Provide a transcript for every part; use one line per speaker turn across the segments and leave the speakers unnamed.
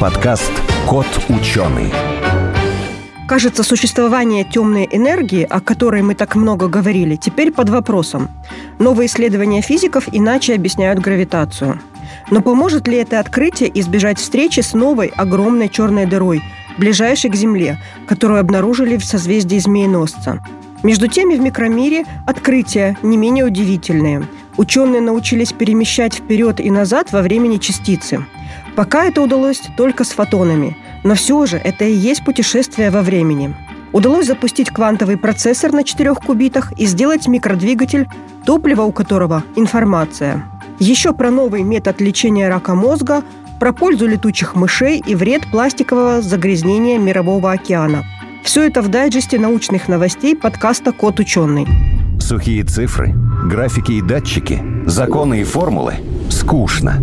Подкаст «Кот ученый».
Кажется, существование темной энергии, о которой мы так много говорили, теперь под вопросом. Новые исследования физиков иначе объясняют гравитацию. Но поможет ли это открытие избежать встречи с новой огромной черной дырой, ближайшей к Земле, которую обнаружили в созвездии Змееносца? Между тем, в микромире открытия не менее удивительные. Ученые научились перемещать вперед и назад во времени частицы. Пока это удалось только с фотонами, но все же это и есть путешествие во времени. Удалось запустить квантовый процессор на четырех кубитах и сделать микродвигатель, топливо у которого – информация. Еще про новый метод лечения рака мозга, про пользу летучих мышей и вред пластикового загрязнения Мирового океана – все это в дайджесте научных новостей подкаста «Кот ученый».
Сухие цифры, графики и датчики, законы и формулы – скучно.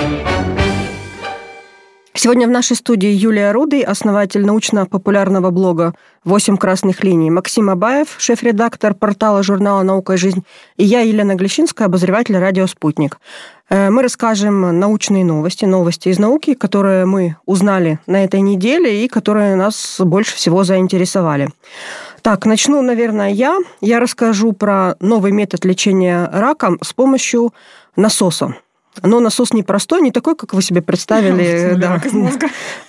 Сегодня в нашей студии Юлия Рудый, основатель научно-популярного блога «Восемь красных линий», Максим Абаев, шеф-редактор портала журнала «Наука и жизнь», и я, Елена Глещинская, обозреватель радио «Спутник». Э, мы расскажем научные новости, новости из науки, которые мы узнали на этой неделе и которые нас больше всего заинтересовали. Так, начну, наверное, я. Я расскажу про новый метод лечения рака с помощью насоса. Но насос не простой, не такой, как вы себе представили. Да.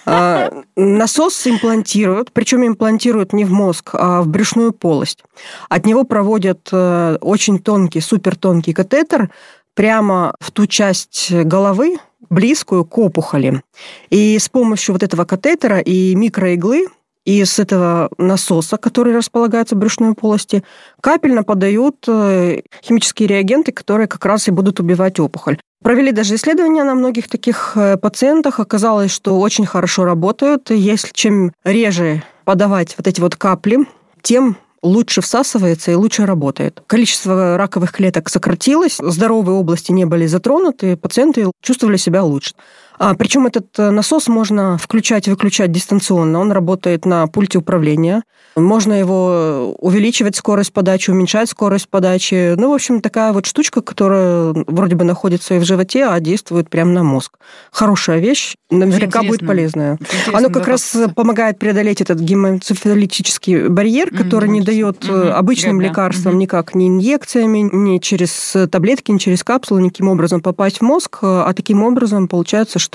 А, насос имплантируют, причем имплантируют не в мозг, а в брюшную полость. От него проводят э, очень тонкий, супертонкий катетер прямо в ту часть головы, близкую к опухоли. И с помощью вот этого катетера и микроиглы и с этого насоса, который располагается в брюшной полости, капельно подают э, химические реагенты, которые как раз и будут убивать опухоль. Провели даже исследования на многих таких э, пациентах. Оказалось, что очень хорошо работают. Если чем реже подавать вот эти вот капли, тем лучше всасывается и лучше работает. Количество раковых клеток сократилось, здоровые области не были затронуты, пациенты чувствовали себя лучше. А, причем этот э, насос можно включать и выключать дистанционно. Он работает на пульте управления. Можно его увеличивать скорость подачи, уменьшать скорость подачи. Ну, в общем, такая вот штучка, которая вроде бы находится и в животе, а действует прямо на мозг. Хорошая вещь, наверняка будет полезная. Оно как раз помогает преодолеть этот гемоэнцефалитический барьер, который mm-hmm. не дает mm-hmm. обычным Гребля. лекарствам mm-hmm. никак, ни инъекциями, ни через таблетки, ни через капсулы, никаким образом попасть в мозг, а таким образом получается, что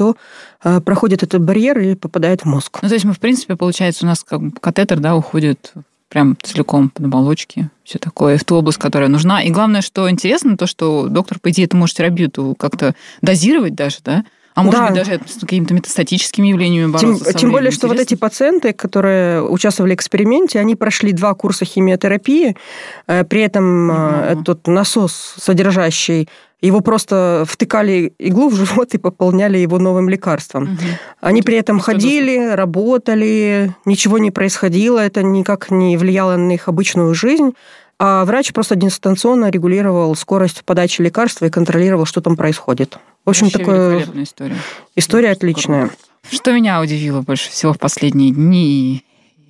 э, проходит этот барьер и попадает в мозг.
Ну, то есть мы, в принципе, получается, у нас как катетер, да, уходит прям целиком под оболочки, все такое, в ту область, которая нужна. И главное, что интересно, то, что доктор, по идее, это может терапию как-то дозировать даже, да? А может да. быть, даже с какими-то метастатическими явлениями
бороться. Тем, тем более, что вот эти пациенты, которые участвовали в эксперименте, они прошли два курса химиотерапии, э, при этом угу. этот насос, содержащий его просто втыкали иглу в живот и пополняли его новым лекарством. Угу. Они при этом ходили, работали, ничего не происходило, это никак не влияло на их обычную жизнь. А врач просто дистанционно регулировал скорость подачи лекарства и контролировал, что там происходит. В общем, Вообще такое... история. История отличная.
Что меня удивило больше всего в последние дни?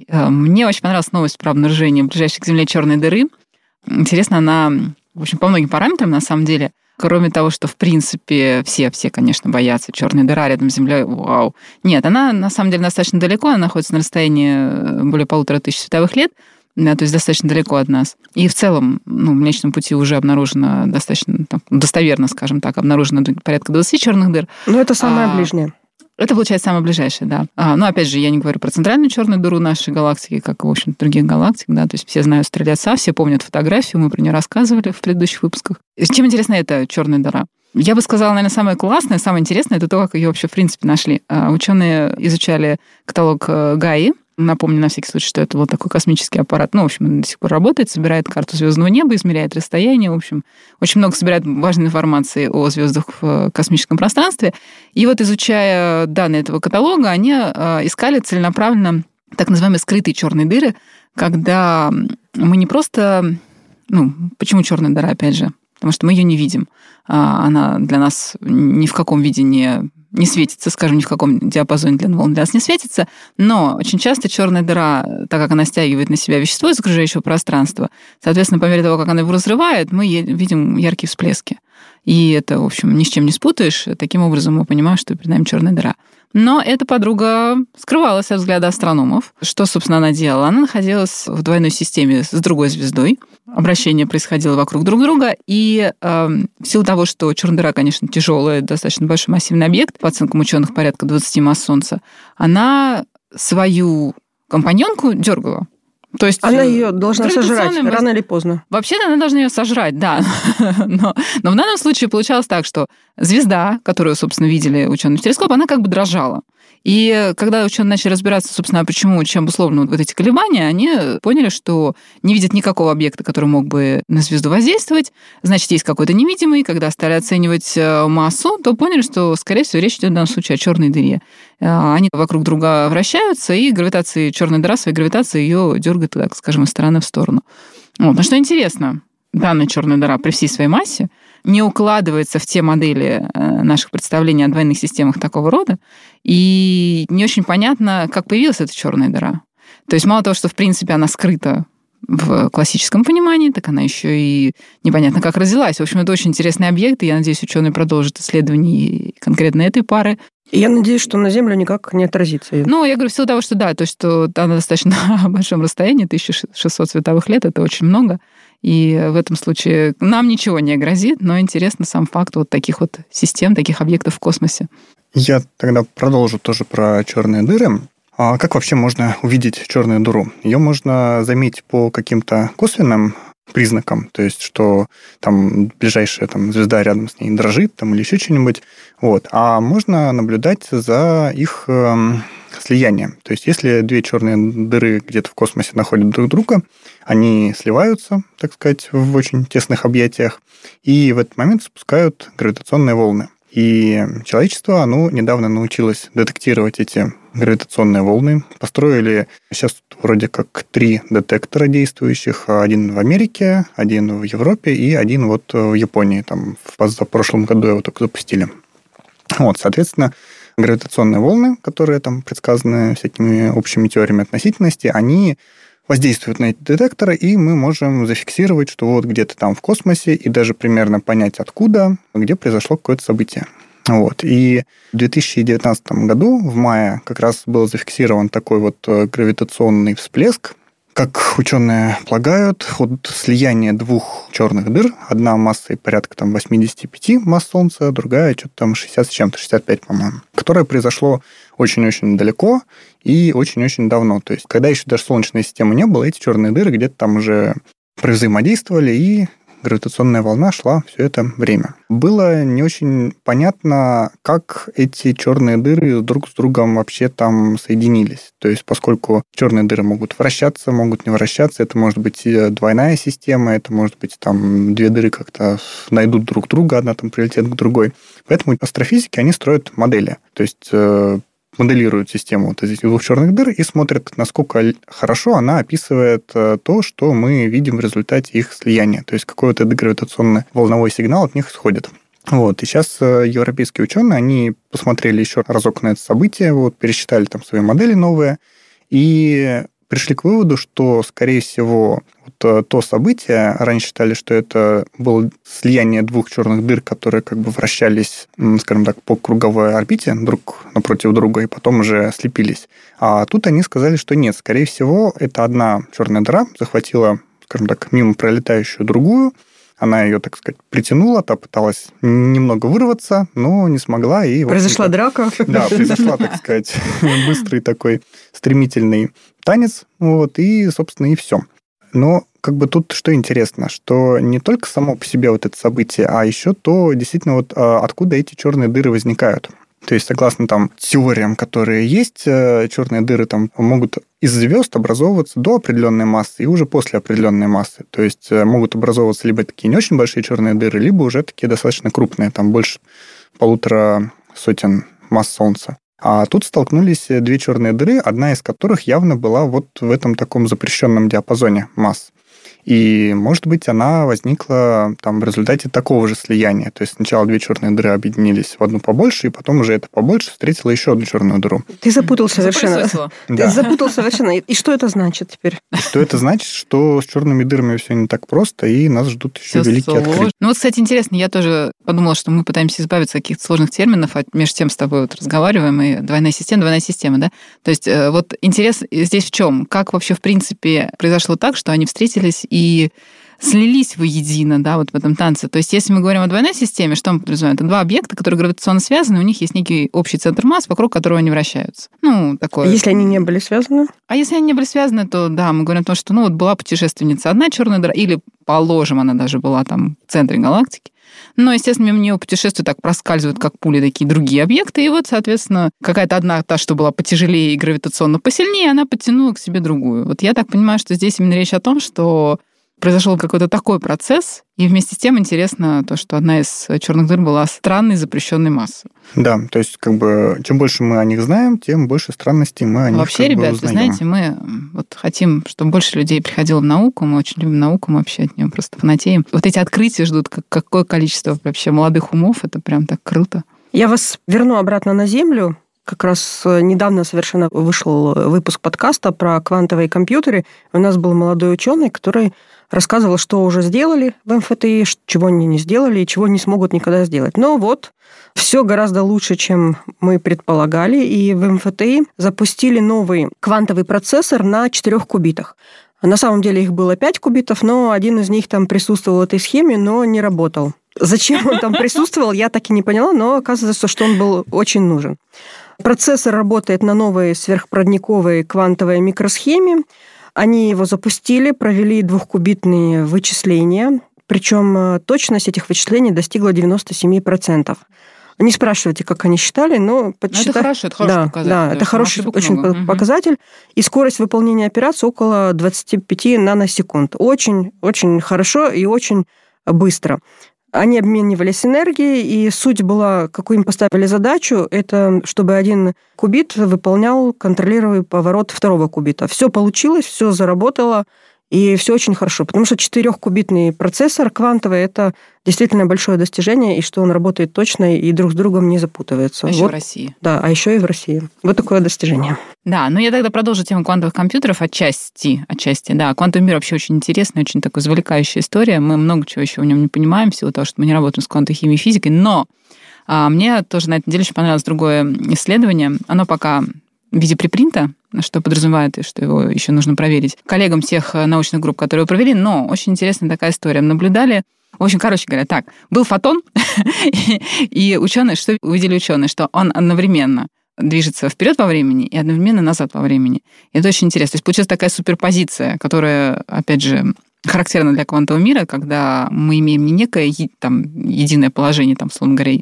Э, мне очень понравилась новость про обнаружение ближайшей к Земле черной дыры. Интересно, она, в общем, по многим параметрам, на самом деле, Кроме того, что, в принципе, все, все, конечно, боятся черной дыра рядом с Землей, вау. Нет, она, на самом деле, достаточно далеко, она находится на расстоянии э, более полутора тысяч световых лет, да, то есть достаточно далеко от нас. И в целом, ну, в Млечном пути уже обнаружено достаточно, там, достоверно, скажем так, обнаружено порядка 20 черных дыр.
Ну, это самое а, ближнее.
Это получается самое ближайшее, да. А, ну, опять же, я не говорю про центральную черную дыру нашей галактики, как, в общем, других галактик, да, то есть все знают стрелеца, все помнят фотографию, мы про нее рассказывали в предыдущих выпусках. Чем интересна эта черная дыра? Я бы сказала, наверное, самое классное, самое интересное, это то, как ее вообще, в принципе, нашли. А, ученые изучали каталог э, ГАИ, Напомню на всякий случай, что это вот такой космический аппарат. Ну, в общем, он до сих пор работает, собирает карту звездного неба, измеряет расстояние. В общем, очень много собирает важной информации о звездах в космическом пространстве. И вот изучая данные этого каталога, они а, искали целенаправленно так называемые скрытые черные дыры, когда мы не просто ну, почему черная дыра, опять же? Потому что мы ее не видим. А, она для нас ни в каком виде не не светится, скажем, ни в каком диапазоне длин волн для нас не светится, но очень часто черная дыра, так как она стягивает на себя вещество из окружающего пространства, соответственно, по мере того, как она его разрывает, мы видим яркие всплески. И это, в общем, ни с чем не спутаешь. Таким образом мы понимаем, что перед нами черная дыра. Но эта подруга скрывалась от взгляда астрономов. Что, собственно, она делала? Она находилась в двойной системе с другой звездой. Обращение происходило вокруг друг друга. И э, в силу того, что черная дыра, конечно, тяжелая, достаточно большой массивный объект, по оценкам ученых порядка 20 масс Солнца, она свою компаньонку дергала.
То есть она э, ее должна сожрать рано или поздно.
Вообще-то она должна ее сожрать, да. но, но в данном случае получалось так, что звезда, которую, собственно, видели ученые в телескоп, она как бы дрожала. И когда ученые начали разбираться, собственно, почему, чем обусловлены вот эти колебания, они поняли, что не видят никакого объекта, который мог бы на звезду воздействовать. Значит, есть какой-то невидимый. Когда стали оценивать э, массу, то поняли, что, скорее всего, речь идет в данном случае о черной дыре. Э, они вокруг друга вращаются, и гравитация черной дыра своей гравитацией ее дергает, так скажем, из стороны в сторону. Вот. Но что интересно, данная черная дыра при всей своей массе не укладывается в те модели э, наших представлений о двойных системах такого рода, и не очень понятно, как появилась эта черная дыра. То есть мало того, что в принципе она скрыта в классическом понимании, так она еще и непонятно как родилась. В общем, это очень интересный объект, и я надеюсь, ученые продолжат исследование конкретно этой пары.
Я надеюсь, что на Землю никак не отразится.
Ну, я говорю, в силу того, что да, то что она достаточно на большом расстоянии, 1600 световых лет, это очень много. И в этом случае нам ничего не грозит, но интересно сам факт вот таких вот систем, таких объектов в космосе.
Я тогда продолжу тоже про черные дыры. А как вообще можно увидеть черную дыру? Ее можно заметить по каким-то косвенным признакам, то есть, что там ближайшая там, звезда рядом с ней дрожит там, или еще что-нибудь. Вот. А можно наблюдать за их э, слиянием. То есть, если две черные дыры где-то в космосе находят друг друга, они сливаются, так сказать, в очень тесных объятиях, и в этот момент спускают гравитационные волны. И человечество, оно недавно научилось детектировать эти гравитационные волны. Построили сейчас вроде как три детектора действующих. Один в Америке, один в Европе и один вот в Японии. Там в прошлом году его только запустили. Вот, соответственно, гравитационные волны, которые там предсказаны всякими общими теориями относительности, они воздействуют на эти детекторы, и мы можем зафиксировать, что вот где-то там в космосе, и даже примерно понять, откуда, где произошло какое-то событие. Вот. И в 2019 году, в мае, как раз был зафиксирован такой вот э, гравитационный всплеск, как ученые полагают, от слияния двух черных дыр, одна массой порядка там, 85 масс Солнца, другая что-то там 60 с чем-то, 65, по-моему, которое произошло очень-очень далеко и очень-очень давно. То есть, когда еще даже Солнечной системы не было, эти черные дыры где-то там уже взаимодействовали и гравитационная волна шла все это время. Было не очень понятно, как эти черные дыры друг с другом вообще там соединились. То есть, поскольку черные дыры могут вращаться, могут не вращаться, это может быть двойная система, это может быть там две дыры как-то найдут друг друга, одна там прилетит к другой. Поэтому астрофизики, они строят модели. То есть э, моделируют систему вот этих двух черных дыр и смотрят, насколько хорошо она описывает э, то, что мы видим в результате их слияния. То есть какой-то дегравитационный волновой сигнал от них исходит. Вот. И сейчас э, европейские ученые, они посмотрели еще разок на это событие, вот, пересчитали там свои модели новые, и пришли к выводу, что, скорее всего, вот э, то событие, раньше считали, что это было слияние двух черных дыр, которые как бы вращались, скажем так, по круговой орбите друг напротив друга, и потом уже слепились. А тут они сказали, что нет, скорее всего, это одна черная дыра захватила, скажем так, мимо пролетающую другую, она ее, так сказать, притянула, та пыталась немного вырваться, но не смогла. И,
произошла драка.
Да, произошла, так сказать, быстрый такой стремительный танец, вот, и, собственно, и все. Но как бы тут что интересно, что не только само по себе вот это событие, а еще то, действительно, вот а, откуда эти черные дыры возникают. То есть, согласно там теориям, которые есть, э, черные дыры там могут из звезд образовываться до определенной массы и уже после определенной массы. То есть э, могут образовываться либо такие не очень большие черные дыры, либо уже такие достаточно крупные, там больше полутора сотен масс Солнца. А тут столкнулись две черные дыры, одна из которых явно была вот в этом таком запрещенном диапазоне масс. И, может быть, она возникла там в результате такого же слияния. То есть сначала две черные дыры объединились в одну побольше, и потом уже это побольше встретила еще одну черную дыру.
Ты запутал совершенно. Ты запутал совершенно. И что это значит теперь?
Что это значит, что с черными дырами все не так просто, и нас ждут еще все великие открытия.
Ну вот, кстати, интересно, я тоже подумала, что мы пытаемся избавиться от каких-то сложных терминов, а между тем с тобой вот разговариваем, и двойная система, двойная система, да? То есть э, вот интерес здесь в чем? Как вообще, в принципе, произошло так, что они встретились и e слились воедино, да, вот в этом танце. То есть, если мы говорим о двойной системе, что мы подразумеваем? Это два объекта, которые гравитационно связаны, у них есть некий общий центр масс, вокруг которого они вращаются. Ну, такое.
А если они не были связаны?
А если они не были связаны, то да, мы говорим о том, что, ну, вот была путешественница одна черная дыра, или, положим, она даже была там в центре галактики, но, естественно, мимо нее путешествуют, так проскальзывают, как пули, такие другие объекты. И вот, соответственно, какая-то одна, та, что была потяжелее и гравитационно посильнее, она подтянула к себе другую. Вот я так понимаю, что здесь именно речь о том, что произошел какой-то такой процесс, и вместе с тем интересно то, что одна из черных дыр была странной запрещенной массы.
Да, то есть как бы чем больше мы о них знаем, тем больше странностей мы о них
Вообще,
как
ребят,
бы
вы знаете, мы вот хотим, чтобы больше людей приходило в науку, мы очень любим науку, мы вообще от нее просто фанатеем. Вот эти открытия ждут как, какое количество вообще молодых умов, это прям так круто.
Я вас верну обратно на Землю. Как раз э, недавно совершенно вышел выпуск подкаста про квантовые компьютеры. У нас был молодой ученый, который рассказывал, что уже сделали в МФТИ, чего они не сделали и чего не смогут никогда сделать. Но вот все гораздо лучше, чем мы предполагали, и в МФТИ запустили новый квантовый процессор на 4 кубитах. На самом деле их было 5 кубитов, но один из них там присутствовал в этой схеме, но не работал. Зачем он там присутствовал, я так и не поняла, но оказывается, что он был очень нужен. Процессор работает на новой сверхпроводниковой квантовой микросхеме. Они его запустили, провели двухкубитные вычисления, причем э, точность этих вычислений достигла 97%. Не спрашивайте, как они считали, но
подсчитали... это хорошо, это хороший
да,
показатель.
Да, это хороший очень много. показатель. И скорость выполнения операции около 25 наносекунд. Очень, очень хорошо и очень быстро. Они обменивались энергией, и суть была, какую им поставили задачу, это чтобы один кубит выполнял контролируемый поворот второго кубита. Все получилось, все заработало, и все очень хорошо, потому что четырехкубитный процессор квантовый – это действительно большое достижение, и что он работает точно и друг с другом не запутывается.
А еще вот, в России.
Да, а еще и в России. Вот такое достижение.
Да, ну я тогда продолжу тему квантовых компьютеров отчасти, отчасти, да. Квантовый мир вообще очень интересный, очень такой завлекающая история. Мы много чего еще в нем не понимаем, всего того, что мы не работаем с квантовой химией и физикой, но а, мне тоже на этой неделе очень понравилось другое исследование. Оно пока в виде припринта, что подразумевает, что его еще нужно проверить коллегам тех э, научных групп, которые его провели. Но очень интересная такая история. Наблюдали в общем, короче говоря, так, был фотон, и ученые, что увидели ученые, что он одновременно движется вперед во времени и одновременно назад во времени. И это очень интересно. То есть получилась такая суперпозиция, которая, опять же, характерна для квантового мира, когда мы имеем не некое там, единое положение, там, условно говоря,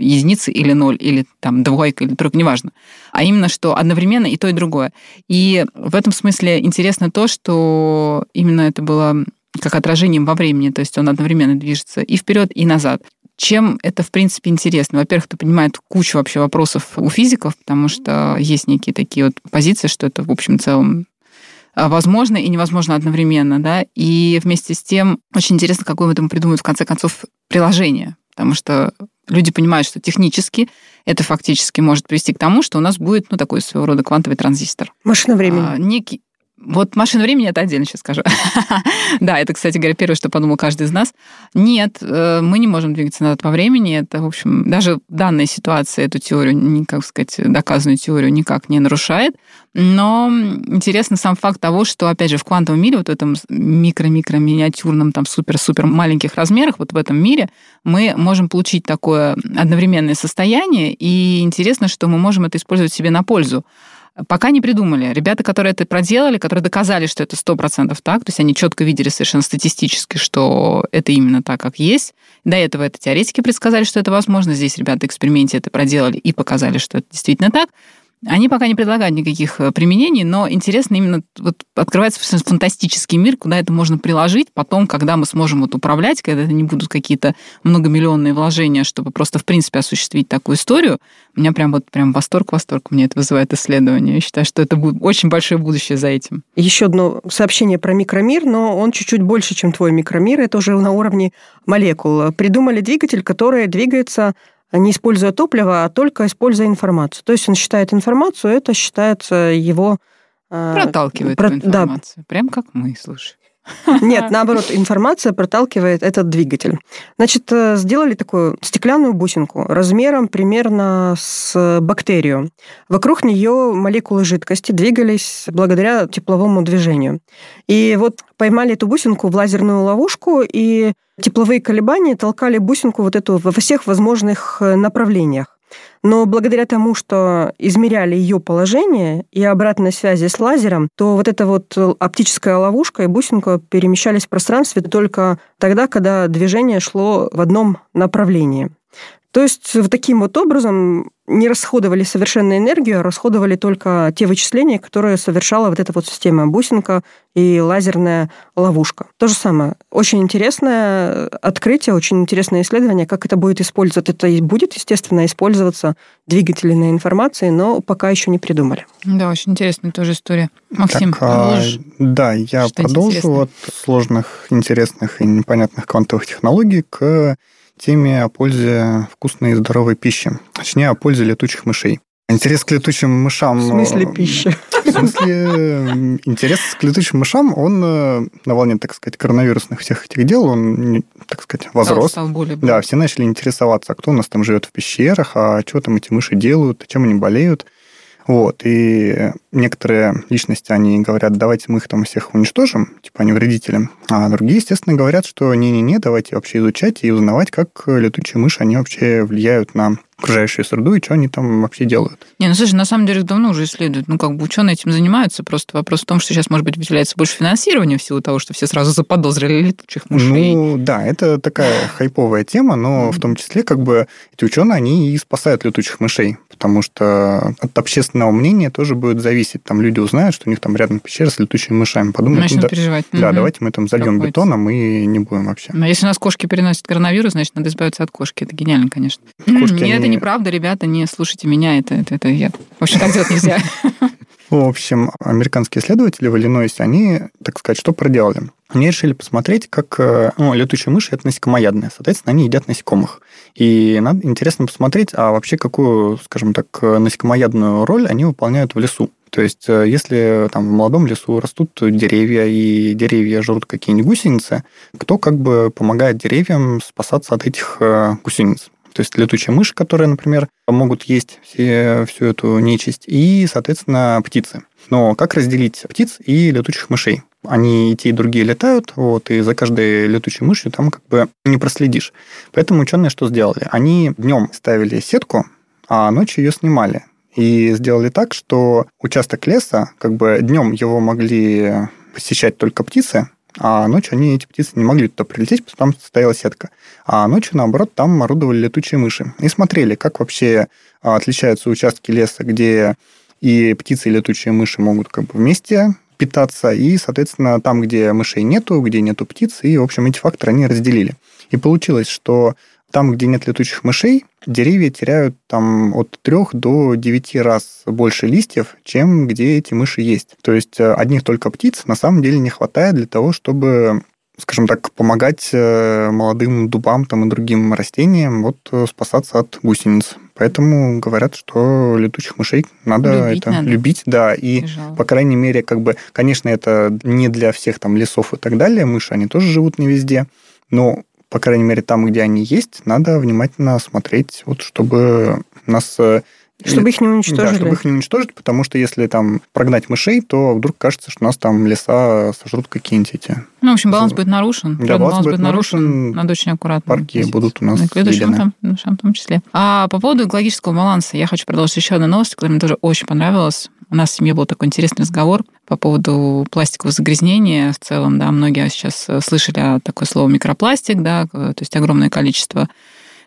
единицы или ноль, или там двойка, или тройка, неважно. А именно, что одновременно и то, и другое. И в этом смысле интересно то, что именно это было как отражением во времени, то есть он одновременно движется и вперед, и назад. Чем это, в принципе, интересно? Во-первых, это поднимает кучу вообще вопросов у физиков, потому что есть некие такие вот позиции, что это, в общем целом, а, возможно и невозможно одновременно, да, и вместе с тем очень интересно, какое мы этому придумают в конце концов приложение, потому что люди понимают, что технически это фактически может привести к тому, что у нас будет, ну, такой своего рода квантовый транзистор.
Машина времени.
А, некий, вот машина времени это отдельно сейчас скажу. да, это, кстати говоря, первое, что подумал каждый из нас. Нет, э, мы не можем двигаться назад по времени. Это, в общем, даже данная ситуация эту теорию, как сказать, доказанную теорию никак не нарушает. Но интересно сам факт того, что, опять же, в квантовом мире, вот в этом микро-микро-миниатюрном, там, супер-супер маленьких размерах, вот в этом мире мы можем получить такое одновременное состояние, и интересно, что мы можем это использовать себе на пользу. Пока не придумали. Ребята, которые это проделали, которые доказали, что это 100% так, то есть они четко видели совершенно статистически, что это именно так, как есть. До этого это теоретики предсказали, что это возможно. Здесь ребята в эксперименте это проделали и показали, что это действительно так. Они пока не предлагают никаких э, применений, но интересно именно вот открывается фантастический мир, куда это можно приложить потом, когда мы сможем вот управлять, когда это не будут какие-то многомиллионные вложения, чтобы просто в принципе осуществить такую историю. У меня прям вот прям восторг, восторг мне это вызывает исследование. Я считаю, что это будет очень большое будущее за этим.
Еще одно сообщение про микромир, но он чуть-чуть больше, чем твой микромир. Это уже на уровне молекул. Придумали двигатель, который двигается не используя топливо, а только используя информацию. То есть он считает информацию, это считается его...
Э, Проталкивает про... информацию. Да. Прям как мы, слушай.
Нет, наоборот, информация проталкивает этот двигатель. Значит, э, сделали такую стеклянную бусинку размером примерно с бактерию. Вокруг нее молекулы жидкости двигались благодаря тепловому движению. И вот поймали эту бусинку в лазерную ловушку, и тепловые колебания толкали бусинку вот эту во всех возможных э, направлениях. Но благодаря тому, что измеряли ее положение и обратной связи с лазером, то вот эта вот оптическая ловушка и бусинка перемещались в пространстве только тогда, когда движение шло в одном направлении. То есть вот таким вот образом не расходовали совершенно энергию, а расходовали только те вычисления, которые совершала вот эта вот система бусинка и лазерная ловушка. То же самое. Очень интересное открытие, очень интересное исследование, как это будет использоваться. Это и будет, естественно, использоваться двигательной информации, но пока еще не придумали.
Да, очень интересная тоже история. Максим,
так, а, да, я продолжу от сложных, интересных и непонятных квантовых технологий к теме о пользе вкусной и здоровой пищи, точнее, о пользе летучих мышей. Интерес к летучим мышам...
В смысле э, пищи?
В смысле, интерес к летучим мышам, он э, на волне, так сказать, коронавирусных всех этих дел, он, так сказать, возрос.
Стал более,
более. Да, все начали интересоваться, а кто у нас там живет в пещерах, а что там эти мыши делают, чем они болеют. Вот, и некоторые личности, они говорят, давайте мы их там всех уничтожим, типа они вредители. А другие, естественно, говорят, что не-не-не, давайте вообще изучать и узнавать, как летучие мыши, они вообще влияют на окружающую среду и что они там вообще делают.
Не, ну слушай, на самом деле давно уже исследуют. Ну, как бы ученые этим занимаются. Просто вопрос в том, что сейчас, может быть, выделяется больше финансирования в силу того, что все сразу заподозрили летучих мышей.
Ну, да, это такая хайповая тема, но в том числе, как бы, эти ученые, они и спасают летучих мышей, потому что от общественного мнения тоже будет зависеть. Там люди узнают, что у них там рядом пещера с летучими мышами. Подумают,
Начнут ну, да, переживать.
Да, угу. давайте мы там зальем Какой бетоном и не будем вообще.
Но если у нас кошки переносят коронавирус, значит, надо избавиться от кошки. Это гениально, конечно. Кошки, Нет, они... неправда, ребята, не слушайте меня, это, это, это я. В общем, так делать нельзя.
В общем, американские исследователи в Иллинойсе, они, так сказать, что проделали? Они решили посмотреть, как э, ну, летучие мыши – это насекомоядные, соответственно, они едят насекомых. И надо интересно посмотреть, а вообще какую, скажем так, насекомоядную роль они выполняют в лесу. То есть, э, если там в молодом лесу растут деревья, и деревья жрут какие-нибудь гусеницы, кто как бы помогает деревьям спасаться от этих э, гусениц? То есть летучие мыши, которые, например, могут есть все, всю эту нечисть, и, соответственно, птицы. Но как разделить птиц и летучих мышей? Они и те, и другие летают, вот, и за каждой летучей мышью там как бы не проследишь. Поэтому ученые что сделали? Они днем ставили сетку, а ночью ее снимали. И сделали так, что участок леса, как бы днем его могли посещать только птицы, а ночью они, эти птицы, не могли туда прилететь, потому что там стояла сетка. А ночью, наоборот, там орудовали летучие мыши. И смотрели, как вообще а, отличаются участки леса, где и птицы, и летучие мыши могут как бы вместе питаться, и, соответственно, там, где мышей нету, где нету птиц, и, в общем, эти факторы они разделили. И получилось, что там, где нет летучих мышей, деревья теряют там от 3 до 9 раз больше листьев, чем где эти мыши есть. То есть э, одних только птиц на самом деле не хватает для того, чтобы скажем так, помогать э, молодым дубам там, и другим растениям вот, э, спасаться от гусениц. Поэтому говорят, что летучих мышей надо любить, это надо. любить, да, и Жалко. по крайней мере, как бы, конечно, это не для всех там лесов и так далее, мыши, они тоже живут не везде, но по крайней мере, там, где они есть, надо внимательно смотреть, вот, чтобы нас э,
чтобы их не уничтожили.
Да, чтобы их не уничтожить, потому что если там прогнать мышей, то вдруг кажется, что у нас там леса сожрут какие-нибудь эти...
Ну, в общем, баланс будет нарушен.
Да, баланс, баланс будет нарушен.
нарушен. Надо очень аккуратно.
Парки будут у нас
К следующим в том числе. А по поводу экологического баланса я хочу продолжить еще одну новость, которая мне тоже очень понравилась. У нас в семье был такой интересный разговор по поводу пластикового загрязнения в целом, да, многие сейчас слышали такое слово микропластик, да, то есть огромное количество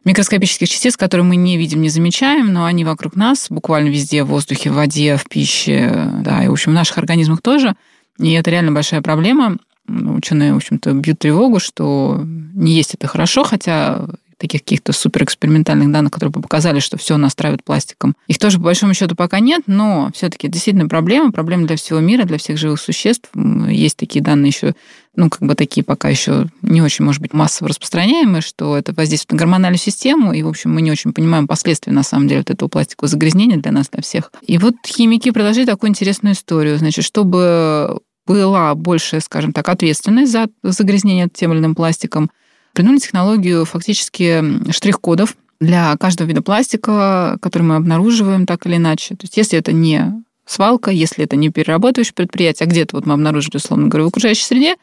микроскопических частиц, которые мы не видим, не замечаем, но они вокруг нас, буквально везде, в воздухе, в воде, в пище, да, и, в общем, в наших организмах тоже. И это реально большая проблема. Ученые, в общем-то, бьют тревогу, что не есть это хорошо, хотя таких каких-то суперэкспериментальных данных, которые бы показали, что все нас травит пластиком. Их тоже, по большому счету, пока нет, но все-таки действительно проблема, проблема для всего мира, для всех живых существ. Есть такие данные еще, ну, как бы такие пока еще не очень, может быть, массово распространяемые, что это воздействует на гормональную систему, и, в общем, мы не очень понимаем последствия, на самом деле, вот этого пластикового загрязнения для нас, для всех. И вот химики предложили такую интересную историю. Значит, чтобы была большая, скажем так, ответственность за загрязнение тем или иным пластиком, придумали технологию фактически штрих-кодов для каждого вида пластика, который мы обнаруживаем так или иначе. То есть если это не свалка, если это не перерабатывающее предприятие, а где-то вот мы обнаружили, условно говоря, в окружающей среде,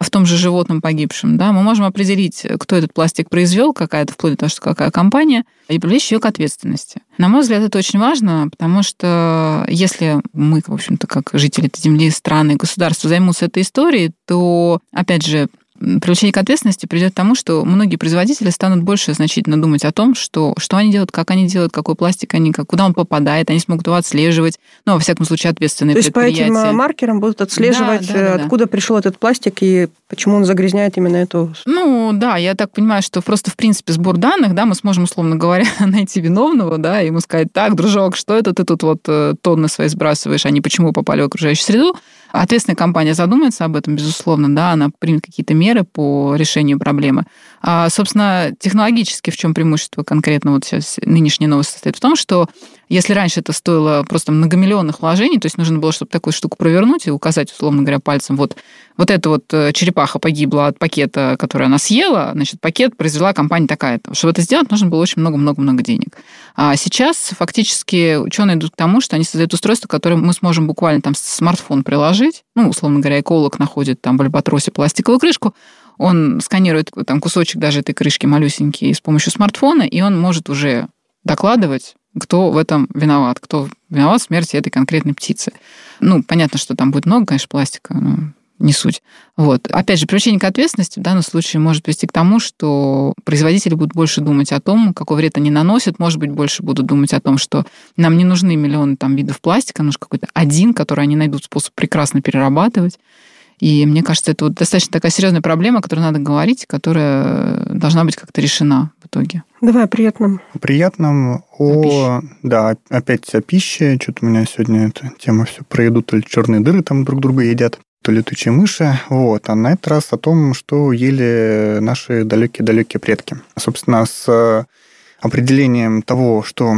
в том же животном погибшем, да, мы можем определить, кто этот пластик произвел, какая-то вплоть до того, что какая компания, и привлечь ее к ответственности. На мой взгляд, это очень важно, потому что если мы, в общем-то, как жители этой земли, страны, государства займутся этой историей, то, опять же, привлечение к ответственности придет к тому, что многие производители станут больше значительно думать о том, что, что они делают, как они делают, какой пластик они, как, куда он попадает, они смогут его отслеживать. Ну, во всяком случае, ответственные
То есть по этим э, маркерам будут отслеживать, да, да, да, откуда да. пришел этот пластик и почему он загрязняет именно эту...
Ну, да, я так понимаю, что просто, в принципе, сбор данных, да, мы сможем, условно говоря, найти виновного, да, и ему сказать, так, дружок, что это ты тут вот э, тонны свои сбрасываешь, они почему попали в окружающую среду? Ответственная компания задумается об этом, безусловно, да, она примет какие-то меры по решению проблемы. А, собственно, технологически в чем преимущество конкретно вот сейчас нынешняя новость состоит в том, что если раньше это стоило просто многомиллионных вложений, то есть нужно было, чтобы такую штуку провернуть и указать, условно говоря, пальцем, вот, вот эта вот э, черепаха погибла от пакета, который она съела, значит, пакет произвела компания такая-то. Чтобы это сделать, нужно было очень много-много-много денег. А сейчас фактически ученые идут к тому, что они создают устройство, которое мы сможем буквально там смартфон приложить, ну, условно говоря, эколог находит там в альбатросе пластиковую крышку, он сканирует там кусочек даже этой крышки малюсенький с помощью смартфона, и он может уже докладывать кто в этом виноват, кто виноват в смерти этой конкретной птицы. Ну, понятно, что там будет много, конечно, пластика, но не суть. Вот. Опять же, привлечение к ответственности в данном случае может привести к тому, что производители будут больше думать о том, какой вред они наносят, может быть, больше будут думать о том, что нам не нужны миллионы там, видов пластика, нужен какой-то один, который они найдут способ прекрасно перерабатывать. И мне кажется, это вот достаточно такая серьезная проблема, о которой надо говорить, которая должна быть как-то решена в итоге.
Давай о приятном.
О приятном, о, о да, опять о пище. Что-то у меня сегодня эта тема все про еду, то ли черные дыры там друг друга едят, то летучие мыши. Вот. А на этот раз о том, что ели наши далекие-далекие предки. Собственно, с определением того, что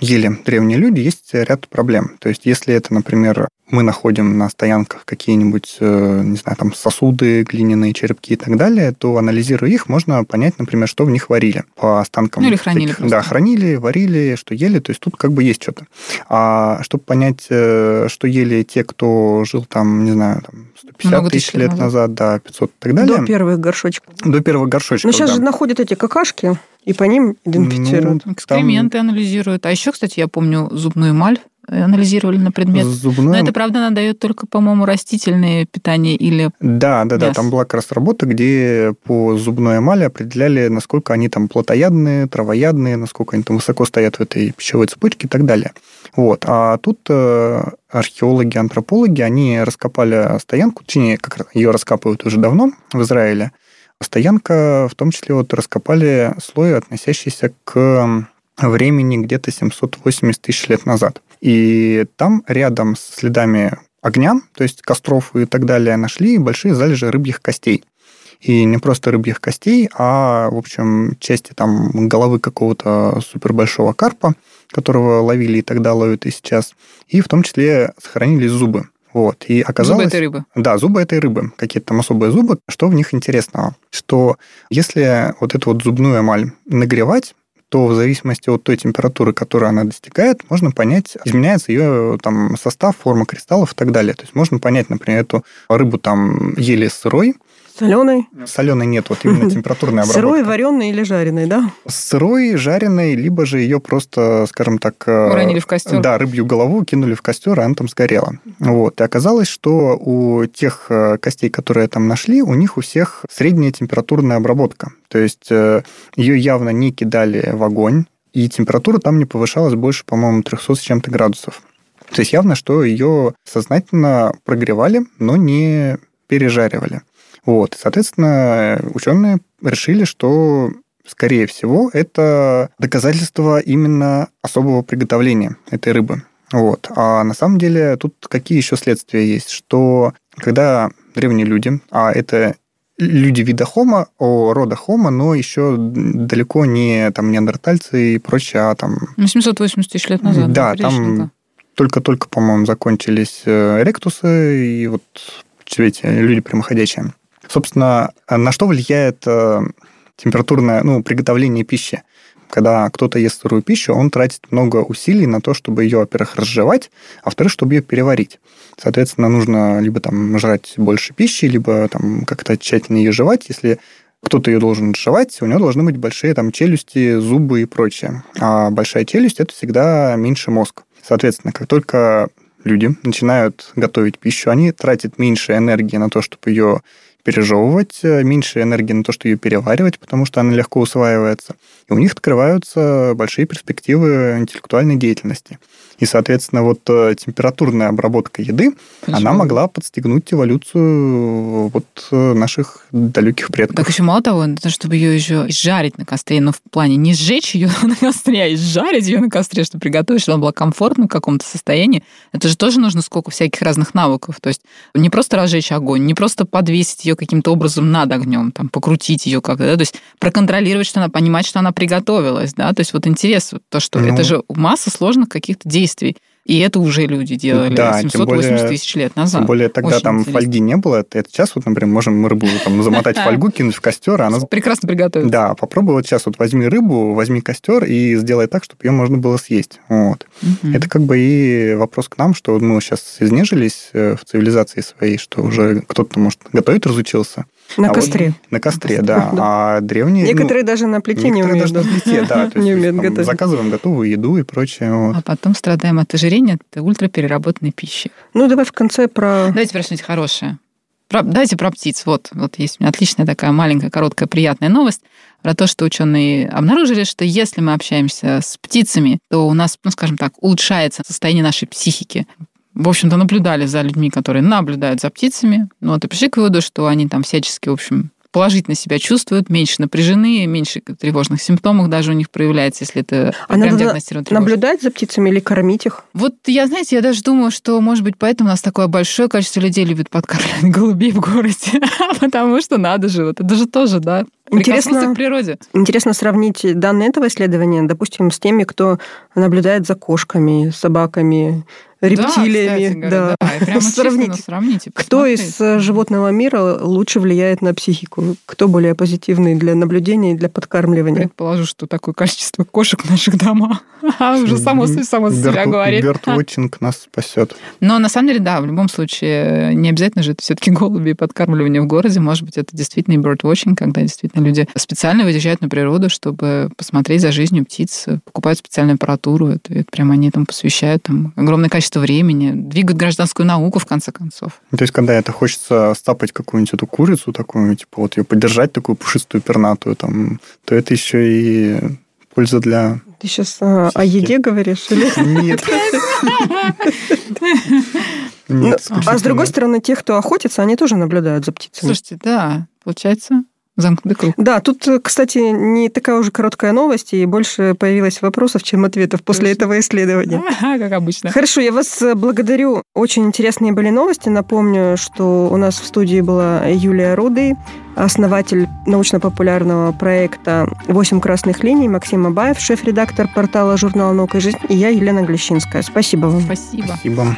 ели древние люди, есть ряд проблем. То есть, если это, например, мы находим на стоянках какие-нибудь, э, не знаю, там сосуды, глиняные черепки и так далее, то анализируя их, можно понять, например, что в них варили по останкам.
Ну или хранили таких,
Да, хранили, варили, что ели, то есть тут как бы есть что-то. А чтобы понять, э, что ели те, кто жил там, не знаю, там 150 Много тысяч лет назад. назад, да, 500 и так далее.
До первых горшочков.
До первых горшочков,
Но сейчас да. же находят эти какашки, и по ним идентифицируют.
Ну, экскременты там... анализируют. А еще, кстати, я помню зубную эмаль анализировали на предмет.
Зубное...
Но это, правда, она дает только, по-моему, растительное питание или
Да, да, да. Там была как раз работа, где по зубной эмали определяли, насколько они там плотоядные, травоядные, насколько они там высоко стоят в этой пищевой цепочке и так далее. Вот. А тут э, археологи, антропологи, они раскопали стоянку, точнее, как ее раскапывают уже давно в Израиле. Стоянка, в том числе, вот раскопали слой, относящийся к времени где-то 780 тысяч лет назад. И там рядом с следами огня, то есть костров и так далее, нашли большие залежи рыбьих костей. И не просто рыбьих костей, а, в общем, части там головы какого-то супербольшого карпа, которого ловили и тогда ловят и сейчас. И в том числе сохранились зубы. Вот. И оказалось...
Зубы этой рыбы.
Да, зубы этой рыбы. Какие-то там особые зубы. Что в них интересного? Что если вот эту вот зубную эмаль нагревать, то в зависимости от той температуры, которую она достигает, можно понять, изменяется ее там, состав, форма кристаллов и так далее. То есть можно понять, например, эту рыбу там ели сырой,
Соленой?
Соленой нет, вот именно температурная обработка.
Сырой, вареной или жареной, да?
Сырой, жареной, либо же ее просто, скажем так... э,
Уронили в костер.
Да, рыбью голову кинули в костер, и она там сгорела. Вот. И оказалось, что у тех э, костей, которые там нашли, у них у всех средняя температурная обработка. То есть э, ее явно не кидали в огонь, и температура там не повышалась больше, по-моему, 300 с чем-то градусов. То есть явно, что ее сознательно прогревали, но не пережаривали. Вот. Соответственно, ученые решили, что, скорее всего, это доказательство именно особого приготовления этой рыбы. Вот. А на самом деле тут какие еще следствия есть? Что когда древние люди, а это люди вида хома, о рода хома, но еще далеко не там неандертальцы и прочее, а там...
Ну, 780 тысяч лет назад.
Да, там
приличненько.
только-только, по-моему, закончились э, ректусы и вот эти люди прямоходящие. Собственно, на что влияет э, температурное ну, приготовление пищи? Когда кто-то ест сырую пищу, он тратит много усилий на то, чтобы ее, во-первых, разжевать, а во-вторых, чтобы ее переварить. Соответственно, нужно либо там жрать больше пищи, либо там как-то тщательно ее жевать. Если кто-то ее должен жевать, у него должны быть большие там челюсти, зубы и прочее. А большая челюсть – это всегда меньше мозг. Соответственно, как только люди начинают готовить пищу, они тратят меньше энергии на то, чтобы ее пережевывать, э, меньше энергии на то, чтобы ее переваривать, потому что она легко усваивается. И у них открываются большие перспективы интеллектуальной деятельности. И, соответственно, вот э, температурная обработка еды, она
Почему?
могла подстегнуть эволюцию вот э, наших далеких предков.
Так еще мало того, чтобы ее еще жарить на костре, но в плане не сжечь ее на костре, а жарить ее на костре, чтобы приготовить, чтобы она была комфортна в каком-то состоянии. Это же тоже нужно сколько всяких разных навыков. То есть не просто разжечь огонь, не просто подвесить ее каким-то образом над огнем, там, покрутить ее как-то, да? то есть проконтролировать, что она, понимать, что она приготовилась, да, то есть вот интерес, вот то, что
Ну.
это же масса сложных каких-то действий. И это уже люди делали
Да, тем
780
более-
тысяч лет назад.
Тем более тогда
Очень
там
интересно.
фольги не было. Это, сейчас вот, например, можем мы рыбу там замотать фольгу, кинуть в костер, она...
Прекрасно приготовить.
Да, попробуй вот сейчас вот возьми рыбу, возьми костер и сделай так, чтобы ее можно было съесть. Вот.
Мгм.
Это как бы и вопрос к нам, что мы сейчас изнежились э, в цивилизации своей, что уже кто-то, может, готовить разучился.
На
А вот
костре.
На костре, да. А древние... ну,
Некоторые даже на плите не умеют.
даже на плите, да. то есть,
Не умеют
там
готовить.
Заказываем готовую еду и прочее. вот.
А потом страдаем от ожирения, от ультрапереработанной пищи.
Ну, давай в конце про...
Давайте про что-нибудь хорошее. Про- давайте про птиц. Вот, вот есть у меня отличная такая маленькая, короткая, приятная новость про то, что ученые обнаружили, что если мы общаемся с птицами, то у нас, ну, скажем так, улучшается состояние нашей психики. В общем-то, наблюдали за людьми, которые наблюдают за птицами. Ну, вот и пришли к выводу, что они там всячески, в общем, положительно себя чувствуют, меньше напряжены, меньше тревожных симптомов даже у них проявляется, если это
А надо
диагностировано.
Наблюдать за птицами или кормить их?
Вот я, знаете, я даже думаю, что, может быть, поэтому у нас такое большое количество людей любит подкармливать голубей в городе. Потому что надо же, вот это же тоже, да,
Интересно-
к природе.
Интересно сравнить данные этого исследования, допустим, с теми, кто наблюдает за кошками, собаками, рептилиями.
Да, кстати говоря, да. Прямо честно
Сравните.
сравните.
Кто из э, животного мира лучше влияет на психику? Кто более позитивный для наблюдения и для подкармливания?
Предположу, что такое количество кошек в наших домах. А, уже само, само себя говорит.
Бёрд-вотчинг нас спасет.
Но на самом деле, да, в любом случае, не обязательно же это все-таки голуби и подкармливание в городе. Может быть, это действительно и birdwatching, когда действительно люди специально выезжают на природу, чтобы посмотреть за жизнью птиц, покупают специальную аппаратуру. Это, это прям они там посвящают там, огромное количество времени, двигают гражданскую науку, в конце концов.
То есть, когда это хочется стапать какую-нибудь эту курицу такую, типа вот ее поддержать, такую пушистую пернатую, там, то это еще и польза для...
Ты сейчас о еде говоришь? Или?
Нет.
Ну,
Нет,
А с другой стороны, те, кто охотится, они тоже наблюдают за птицами.
Слушайте, да, получается замкнутый круг.
Да, тут, кстати, не такая уже короткая новость, и больше появилось вопросов, чем ответов после
Точно.
этого исследования.
Ага, как обычно.
Хорошо, я вас э, благодарю. Очень интересные были новости. Напомню, что у нас в студии была Юлия Рудый, основатель научно-популярного проекта «Восемь красных линий», Максим Абаев, шеф-редактор портала журнала «Наука и жизнь», и я, Елена Глещинская. Спасибо вам.
Спасибо.
Спасибо.